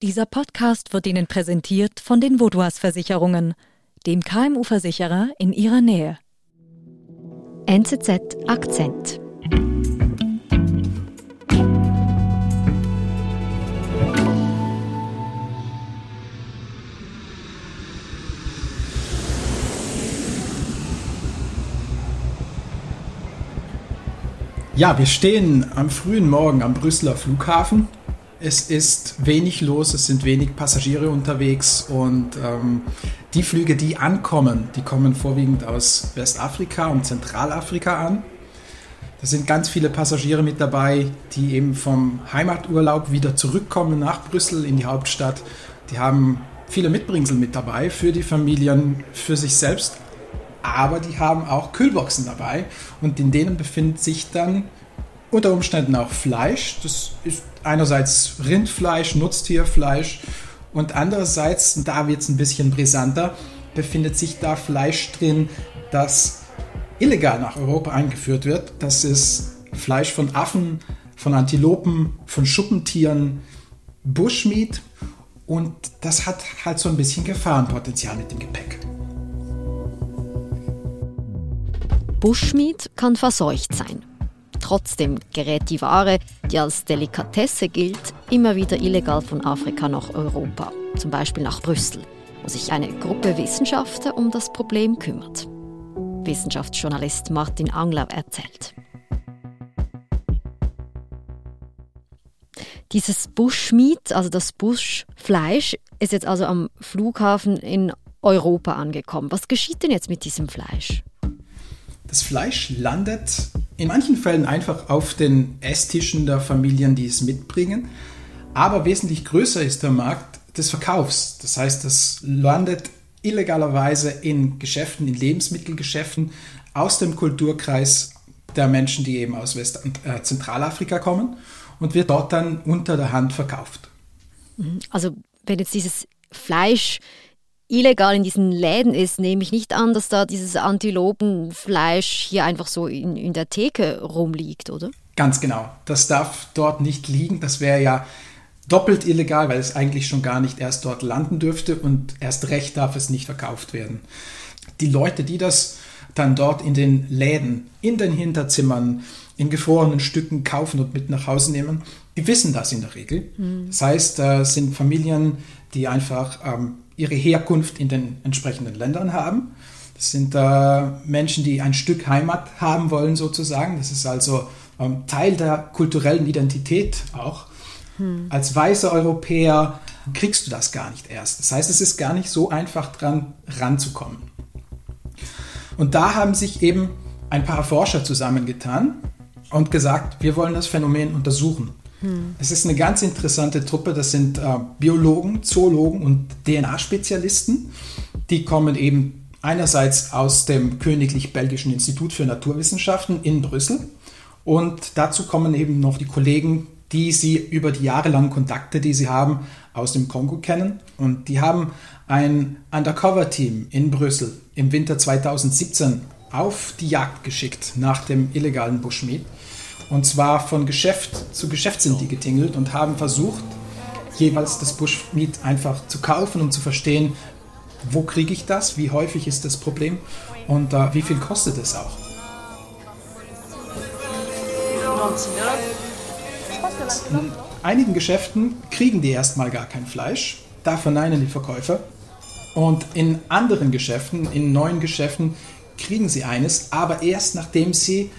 Dieser Podcast wird Ihnen präsentiert von den Vodouas Versicherungen, dem KMU-Versicherer in Ihrer Nähe. NZZ Akzent. Ja, wir stehen am frühen Morgen am Brüsseler Flughafen. Es ist wenig los, es sind wenig Passagiere unterwegs und ähm, die Flüge, die ankommen, die kommen vorwiegend aus Westafrika und Zentralafrika an. Da sind ganz viele Passagiere mit dabei, die eben vom Heimaturlaub wieder zurückkommen nach Brüssel in die Hauptstadt. Die haben viele Mitbringsel mit dabei für die Familien, für sich selbst, aber die haben auch Kühlboxen dabei und in denen befindet sich dann unter Umständen auch Fleisch. Das ist einerseits Rindfleisch, Nutztierfleisch und andererseits, da wird es ein bisschen brisanter, befindet sich da Fleisch drin, das illegal nach Europa eingeführt wird. Das ist Fleisch von Affen, von Antilopen, von Schuppentieren, Bushmeat und das hat halt so ein bisschen Gefahrenpotenzial mit dem Gepäck. Bushmeat kann verseucht sein. Trotzdem gerät die Ware, die als Delikatesse gilt, immer wieder illegal von Afrika nach Europa, zum Beispiel nach Brüssel, wo sich eine Gruppe Wissenschaftler um das Problem kümmert. Wissenschaftsjournalist Martin Angler erzählt. Dieses Bushmeat, also das Buschfleisch, ist jetzt also am Flughafen in Europa angekommen. Was geschieht denn jetzt mit diesem Fleisch? Das Fleisch landet in manchen Fällen einfach auf den Esstischen der Familien, die es mitbringen. Aber wesentlich größer ist der Markt des Verkaufs. Das heißt, das landet illegalerweise in Geschäften, in Lebensmittelgeschäften aus dem Kulturkreis der Menschen, die eben aus West- äh, Zentralafrika kommen und wird dort dann unter der Hand verkauft. Also wenn jetzt dieses Fleisch illegal in diesen Läden ist, nehme ich nicht an, dass da dieses Antilopenfleisch hier einfach so in, in der Theke rumliegt, oder? Ganz genau. Das darf dort nicht liegen. Das wäre ja doppelt illegal, weil es eigentlich schon gar nicht erst dort landen dürfte und erst recht darf es nicht verkauft werden. Die Leute, die das dann dort in den Läden, in den Hinterzimmern, in gefrorenen Stücken kaufen und mit nach Hause nehmen, die wissen das in der Regel. Mhm. Das heißt, es sind Familien, die einfach ähm, ihre Herkunft in den entsprechenden Ländern haben. Das sind äh, Menschen, die ein Stück Heimat haben wollen, sozusagen. Das ist also ähm, Teil der kulturellen Identität auch. Hm. Als weißer Europäer kriegst du das gar nicht erst. Das heißt, es ist gar nicht so einfach dran ranzukommen. Und da haben sich eben ein paar Forscher zusammengetan und gesagt, wir wollen das Phänomen untersuchen. Hm. Es ist eine ganz interessante Truppe. Das sind äh, Biologen, Zoologen und DNA-Spezialisten. Die kommen eben einerseits aus dem Königlich Belgischen Institut für Naturwissenschaften in Brüssel. Und dazu kommen eben noch die Kollegen, die sie über die jahrelangen Kontakte, die sie haben, aus dem Kongo kennen. Und die haben ein Undercover-Team in Brüssel im Winter 2017 auf die Jagd geschickt nach dem illegalen Bushmeat. Und zwar von Geschäft zu Geschäft sind die getingelt und haben versucht, jeweils das Bushmeat einfach zu kaufen und zu verstehen, wo kriege ich das, wie häufig ist das Problem und äh, wie viel kostet es auch. In einigen Geschäften kriegen die erstmal gar kein Fleisch, da verneinen die Verkäufer. Und in anderen Geschäften, in neuen Geschäften, kriegen sie eines, aber erst nachdem sie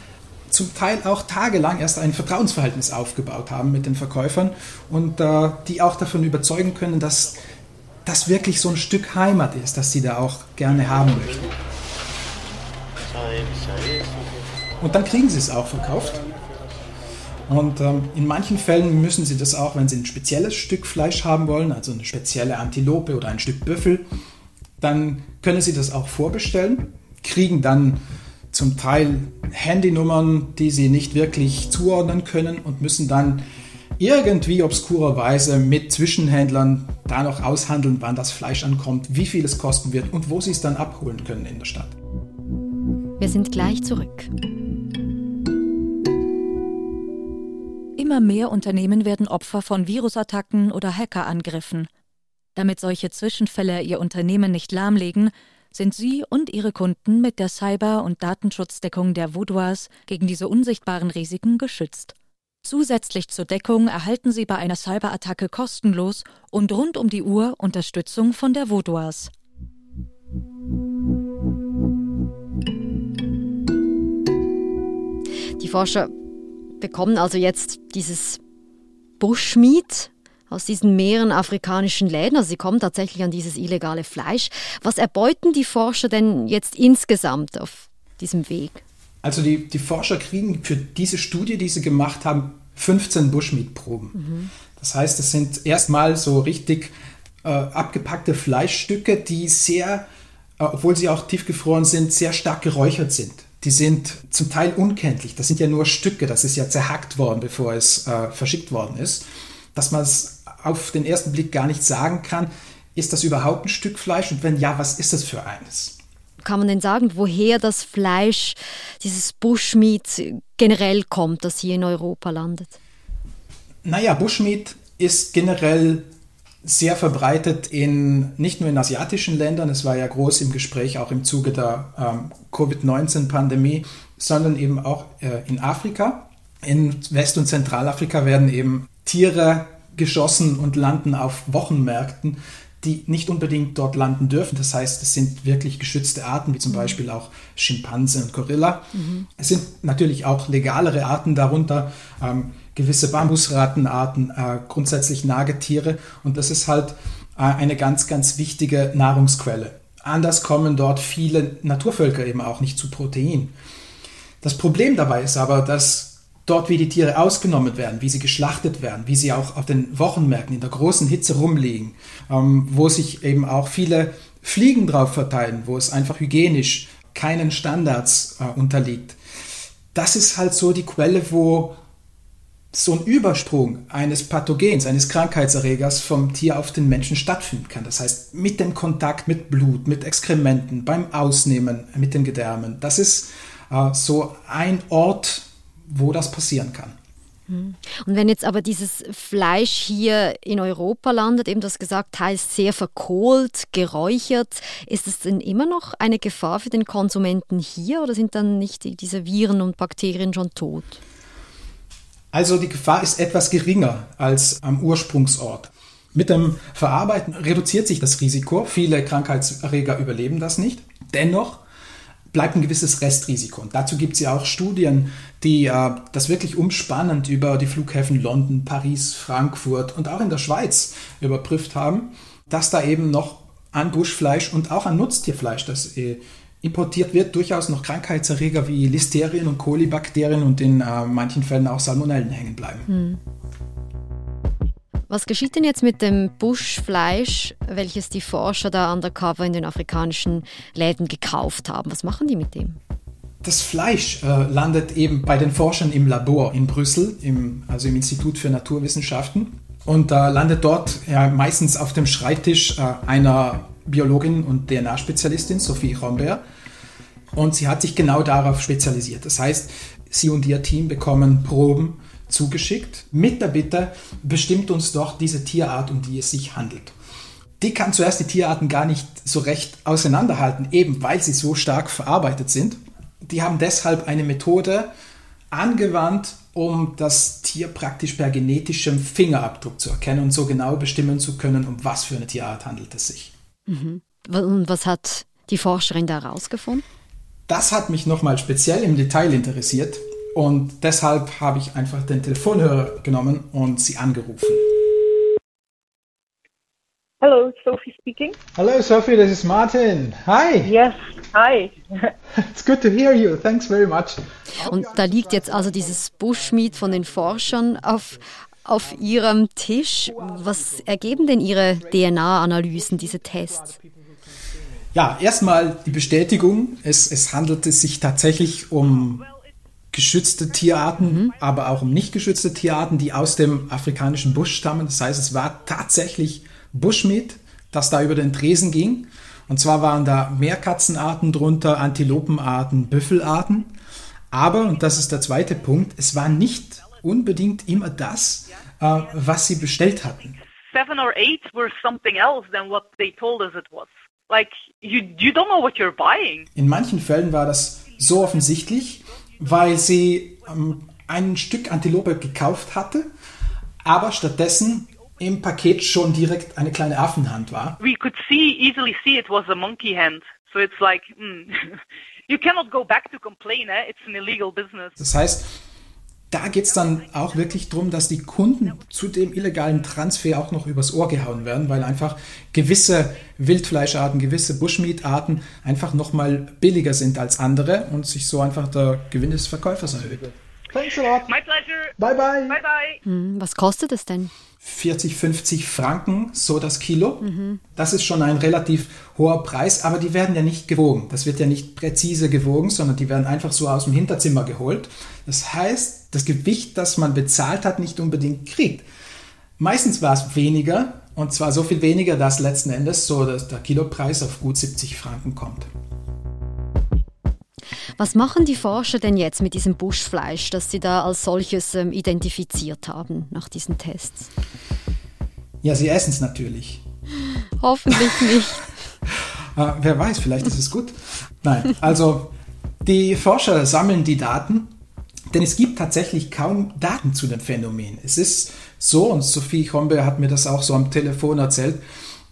zum Teil auch tagelang erst ein Vertrauensverhältnis aufgebaut haben mit den Verkäufern und äh, die auch davon überzeugen können, dass das wirklich so ein Stück Heimat ist, das sie da auch gerne haben möchten. Und dann kriegen sie es auch verkauft. Und ähm, in manchen Fällen müssen sie das auch, wenn sie ein spezielles Stück Fleisch haben wollen, also eine spezielle Antilope oder ein Stück Büffel, dann können sie das auch vorbestellen, kriegen dann zum Teil Handynummern, die sie nicht wirklich zuordnen können und müssen dann irgendwie obskurerweise mit Zwischenhändlern da noch aushandeln, wann das Fleisch ankommt, wie viel es kosten wird und wo sie es dann abholen können in der Stadt. Wir sind gleich zurück. Immer mehr Unternehmen werden Opfer von Virusattacken oder Hackerangriffen. Damit solche Zwischenfälle ihr Unternehmen nicht lahmlegen, sind Sie und Ihre Kunden mit der Cyber- und Datenschutzdeckung der Vaudois gegen diese unsichtbaren Risiken geschützt. Zusätzlich zur Deckung erhalten Sie bei einer Cyberattacke kostenlos und rund um die Uhr Unterstützung von der Vaudois. Die Forscher bekommen also jetzt dieses Bushmeat aus diesen mehreren afrikanischen Läden. Also sie kommen tatsächlich an dieses illegale Fleisch. Was erbeuten die Forscher denn jetzt insgesamt auf diesem Weg? Also die, die Forscher kriegen für diese Studie, die sie gemacht haben, 15 Bushmeat-Proben. Mhm. Das heißt, es sind erstmal so richtig äh, abgepackte Fleischstücke, die sehr, äh, obwohl sie auch tiefgefroren sind, sehr stark geräuchert sind. Die sind zum Teil unkenntlich. Das sind ja nur Stücke. Das ist ja zerhackt worden, bevor es äh, verschickt worden ist. Dass man es auf den ersten Blick gar nicht sagen kann, ist das überhaupt ein Stück Fleisch? Und wenn ja, was ist das für eines? Kann man denn sagen, woher das Fleisch, dieses Bushmeat generell kommt, das hier in Europa landet? Naja, Bushmeat ist generell sehr verbreitet in nicht nur in asiatischen Ländern, es war ja groß im Gespräch auch im Zuge der ähm, Covid-19-Pandemie, sondern eben auch äh, in Afrika. In West- und Zentralafrika werden eben Tiere geschossen und landen auf Wochenmärkten, die nicht unbedingt dort landen dürfen. Das heißt, es sind wirklich geschützte Arten, wie zum mhm. Beispiel auch Schimpanse und Gorilla. Mhm. Es sind natürlich auch legalere Arten darunter, ähm, gewisse Bambusratenarten, äh, grundsätzlich Nagetiere. Und das ist halt äh, eine ganz, ganz wichtige Nahrungsquelle. Anders kommen dort viele Naturvölker eben auch nicht zu Protein. Das Problem dabei ist aber, dass dort, wie die Tiere ausgenommen werden, wie sie geschlachtet werden, wie sie auch auf den Wochenmärkten in der großen Hitze rumliegen, ähm, wo sich eben auch viele Fliegen drauf verteilen, wo es einfach hygienisch keinen Standards äh, unterliegt. Das ist halt so die Quelle, wo so ein Übersprung eines Pathogens, eines Krankheitserregers vom Tier auf den Menschen stattfinden kann. Das heißt, mit dem Kontakt mit Blut, mit Exkrementen, beim Ausnehmen mit den Gedärmen. Das ist äh, so ein Ort, wo das passieren kann. Hm. Und wenn jetzt aber dieses Fleisch hier in Europa landet, eben das gesagt, teils sehr verkohlt, geräuchert, ist es denn immer noch eine Gefahr für den Konsumenten hier oder sind dann nicht diese Viren und Bakterien schon tot? Also die Gefahr ist etwas geringer als am Ursprungsort. Mit dem Verarbeiten reduziert sich das Risiko. Viele Krankheitserreger überleben das nicht. Dennoch bleibt ein gewisses Restrisiko. Und dazu gibt es ja auch Studien, die äh, das wirklich umspannend über die Flughäfen London, Paris, Frankfurt und auch in der Schweiz überprüft haben, dass da eben noch an Buschfleisch und auch an Nutztierfleisch, das äh, importiert wird, durchaus noch Krankheitserreger wie Listerien und Kolibakterien und in äh, manchen Fällen auch Salmonellen hängen bleiben. Hm. Was geschieht denn jetzt mit dem Buschfleisch, welches die Forscher da undercover in den afrikanischen Läden gekauft haben? Was machen die mit dem? Das Fleisch äh, landet eben bei den Forschern im Labor in Brüssel, im, also im Institut für Naturwissenschaften. Und äh, landet dort ja, meistens auf dem Schreibtisch äh, einer Biologin und DNA-Spezialistin, Sophie Rombert. Und sie hat sich genau darauf spezialisiert. Das heißt, sie und ihr Team bekommen Proben zugeschickt mit der Bitte, bestimmt uns doch diese Tierart, um die es sich handelt. Die kann zuerst die Tierarten gar nicht so recht auseinanderhalten, eben weil sie so stark verarbeitet sind. Die haben deshalb eine Methode angewandt, um das Tier praktisch per genetischem Fingerabdruck zu erkennen und so genau bestimmen zu können, um was für eine Tierart handelt es sich. Mhm. Und was hat die Forscherin da herausgefunden? Das hat mich nochmal speziell im Detail interessiert. Und deshalb habe ich einfach den Telefonhörer genommen und sie angerufen. Hello, Sophie speaking. Hello, Sophie, this is Martin. Hi. Yes, hi. It's good to hear you. Thanks very much. Und da liegt jetzt also dieses Bushmeat von den Forschern auf, auf ihrem Tisch. Was ergeben denn ihre DNA-Analysen, diese Tests? Ja, erstmal die Bestätigung. Es, es handelte sich tatsächlich um geschützte Tierarten, mhm. aber auch um nicht geschützte Tierarten, die aus dem afrikanischen Busch stammen. Das heißt, es war tatsächlich Bushmeat, das da über den Tresen ging. Und zwar waren da Meerkatzenarten drunter, Antilopenarten, Büffelarten. Aber, und das ist der zweite Punkt, es war nicht unbedingt immer das, äh, was sie bestellt hatten. Seven or eight were something else than what they told us it was. Like you, you don't know what you're buying. In manchen Fällen war das so offensichtlich, weil sie ähm, ein Stück Antilope gekauft hatte, aber stattdessen im Paket schon direkt eine kleine Affenhand war. We could see easily see it was a monkey hand. So it's like mm, you cannot go back to complain. Eh? It's an illegal business. Das heißt, da geht es dann auch wirklich darum, dass die Kunden zu dem illegalen Transfer auch noch übers Ohr gehauen werden, weil einfach gewisse Wildfleischarten, gewisse Bushmeat-Arten einfach nochmal billiger sind als andere und sich so einfach der Gewinn des Verkäufers erhöht. Thanks a lot. My pleasure. Bye bye. Bye bye. Hm, was kostet es denn? 40, 50 Franken so das Kilo. Mhm. Das ist schon ein relativ hoher Preis, aber die werden ja nicht gewogen. Das wird ja nicht präzise gewogen, sondern die werden einfach so aus dem Hinterzimmer geholt. Das heißt, das Gewicht, das man bezahlt hat, nicht unbedingt kriegt. Meistens war es weniger, und zwar so viel weniger, dass letzten Endes so dass der Kilopreis auf gut 70 Franken kommt. Was machen die Forscher denn jetzt mit diesem Buschfleisch, das sie da als solches ähm, identifiziert haben nach diesen Tests? Ja, sie essen es natürlich. Hoffentlich nicht. äh, wer weiß, vielleicht ist es gut. Nein, also die Forscher sammeln die Daten, denn es gibt tatsächlich kaum Daten zu dem Phänomen. Es ist so, und Sophie Hombe hat mir das auch so am Telefon erzählt,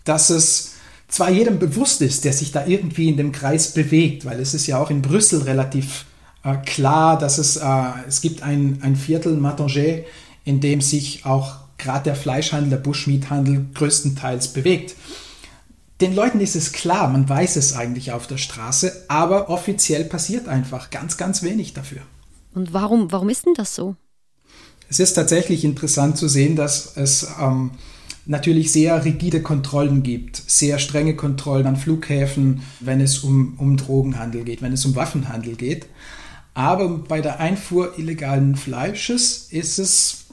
dass es zwar jedem bewusst ist, der sich da irgendwie in dem Kreis bewegt, weil es ist ja auch in Brüssel relativ äh, klar, dass es, äh, es gibt ein, ein Viertel Matanger, in dem sich auch gerade der Fleischhandel, der Bushmeathandel größtenteils bewegt. Den Leuten ist es klar, man weiß es eigentlich auf der Straße, aber offiziell passiert einfach ganz, ganz wenig dafür. Und warum, warum ist denn das so? Es ist tatsächlich interessant zu sehen, dass es ähm, natürlich sehr rigide Kontrollen gibt, sehr strenge Kontrollen an Flughäfen, wenn es um, um Drogenhandel geht, wenn es um Waffenhandel geht. Aber bei der Einfuhr illegalen Fleisches ist es,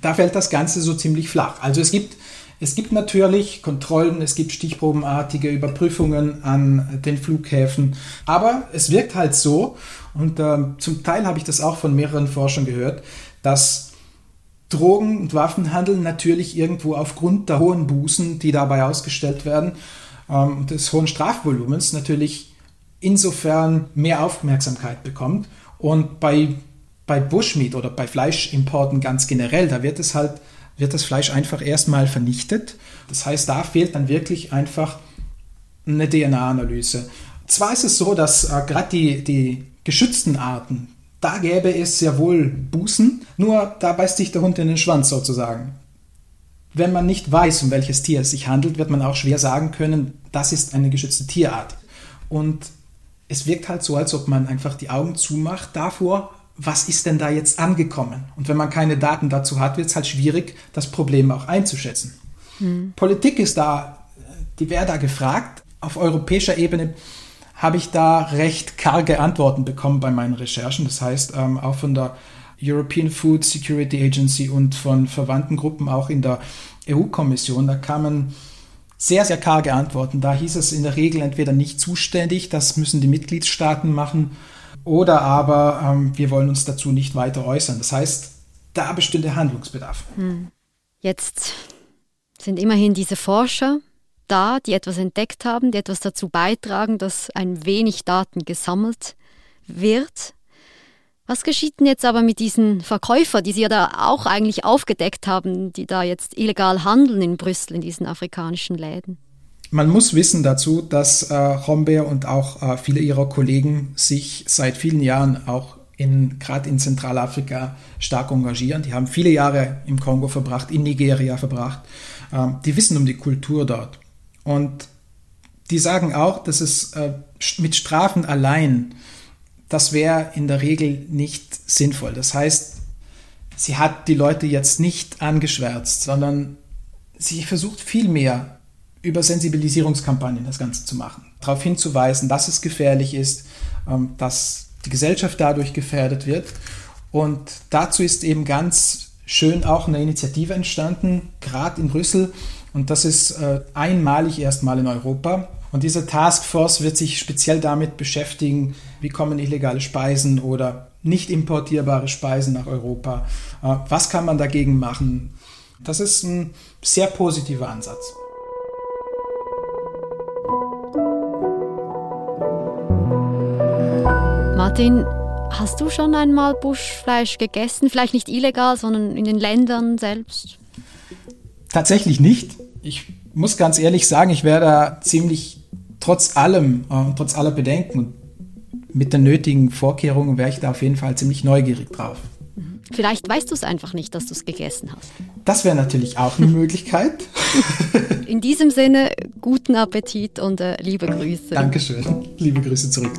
da fällt das Ganze so ziemlich flach. Also es gibt, es gibt natürlich Kontrollen, es gibt stichprobenartige Überprüfungen an den Flughäfen, aber es wirkt halt so, und äh, zum Teil habe ich das auch von mehreren Forschern gehört, dass Drogen- und Waffenhandel natürlich irgendwo aufgrund der hohen Bußen, die dabei ausgestellt werden, ähm, des hohen Strafvolumens natürlich insofern mehr Aufmerksamkeit bekommt. Und bei, bei Bushmeat oder bei Fleischimporten ganz generell, da wird es halt, wird das Fleisch einfach erstmal vernichtet. Das heißt, da fehlt dann wirklich einfach eine DNA-Analyse. Zwar ist es so, dass äh, gerade die, die geschützten Arten, da gäbe es sehr wohl Bußen, nur da beißt sich der Hund in den Schwanz sozusagen. Wenn man nicht weiß, um welches Tier es sich handelt, wird man auch schwer sagen können, das ist eine geschützte Tierart. Und es wirkt halt so, als ob man einfach die Augen zumacht davor, was ist denn da jetzt angekommen? Und wenn man keine Daten dazu hat, wird es halt schwierig, das Problem auch einzuschätzen. Hm. Politik ist da, die wäre da gefragt. Auf europäischer Ebene habe ich da recht karge Antworten bekommen bei meinen Recherchen. Das heißt, ähm, auch von der European Food Security Agency und von verwandten Gruppen auch in der EU-Kommission. Da kamen sehr, sehr karge Antworten. Da hieß es in der Regel entweder nicht zuständig, das müssen die Mitgliedstaaten machen, oder aber ähm, wir wollen uns dazu nicht weiter äußern. Das heißt, da bestünde Handlungsbedarf. Hm. Jetzt sind immerhin diese Forscher da, die etwas entdeckt haben, die etwas dazu beitragen, dass ein wenig Daten gesammelt wird. Was geschieht denn jetzt aber mit diesen Verkäufern, die Sie ja da auch eigentlich aufgedeckt haben, die da jetzt illegal handeln in Brüssel, in diesen afrikanischen Läden? Man muss wissen dazu, dass äh, Hombeer und auch äh, viele ihrer Kollegen sich seit vielen Jahren auch in, gerade in Zentralafrika stark engagieren. Die haben viele Jahre im Kongo verbracht, in Nigeria verbracht. Ähm, die wissen um die Kultur dort. Und die sagen auch, dass es äh, mit Strafen allein, das wäre in der Regel nicht sinnvoll. Das heißt, sie hat die Leute jetzt nicht angeschwärzt, sondern sie versucht vielmehr über Sensibilisierungskampagnen das Ganze zu machen, darauf hinzuweisen, dass es gefährlich ist, ähm, dass die Gesellschaft dadurch gefährdet wird. Und dazu ist eben ganz schön auch eine Initiative entstanden, gerade in Brüssel, und das ist äh, einmalig erstmal in Europa. Und diese Taskforce wird sich speziell damit beschäftigen, wie kommen illegale Speisen oder nicht importierbare Speisen nach Europa. Äh, was kann man dagegen machen? Das ist ein sehr positiver Ansatz. Martin, hast du schon einmal Buschfleisch gegessen? Vielleicht nicht illegal, sondern in den Ländern selbst? Tatsächlich nicht. Ich muss ganz ehrlich sagen, ich wäre da ziemlich trotz allem, äh, trotz aller Bedenken und mit den nötigen Vorkehrungen wäre ich da auf jeden Fall ziemlich neugierig drauf. Vielleicht weißt du es einfach nicht, dass du es gegessen hast. Das wäre natürlich auch eine Möglichkeit. In diesem Sinne, guten Appetit und äh, liebe Grüße. Dankeschön. Liebe Grüße zurück.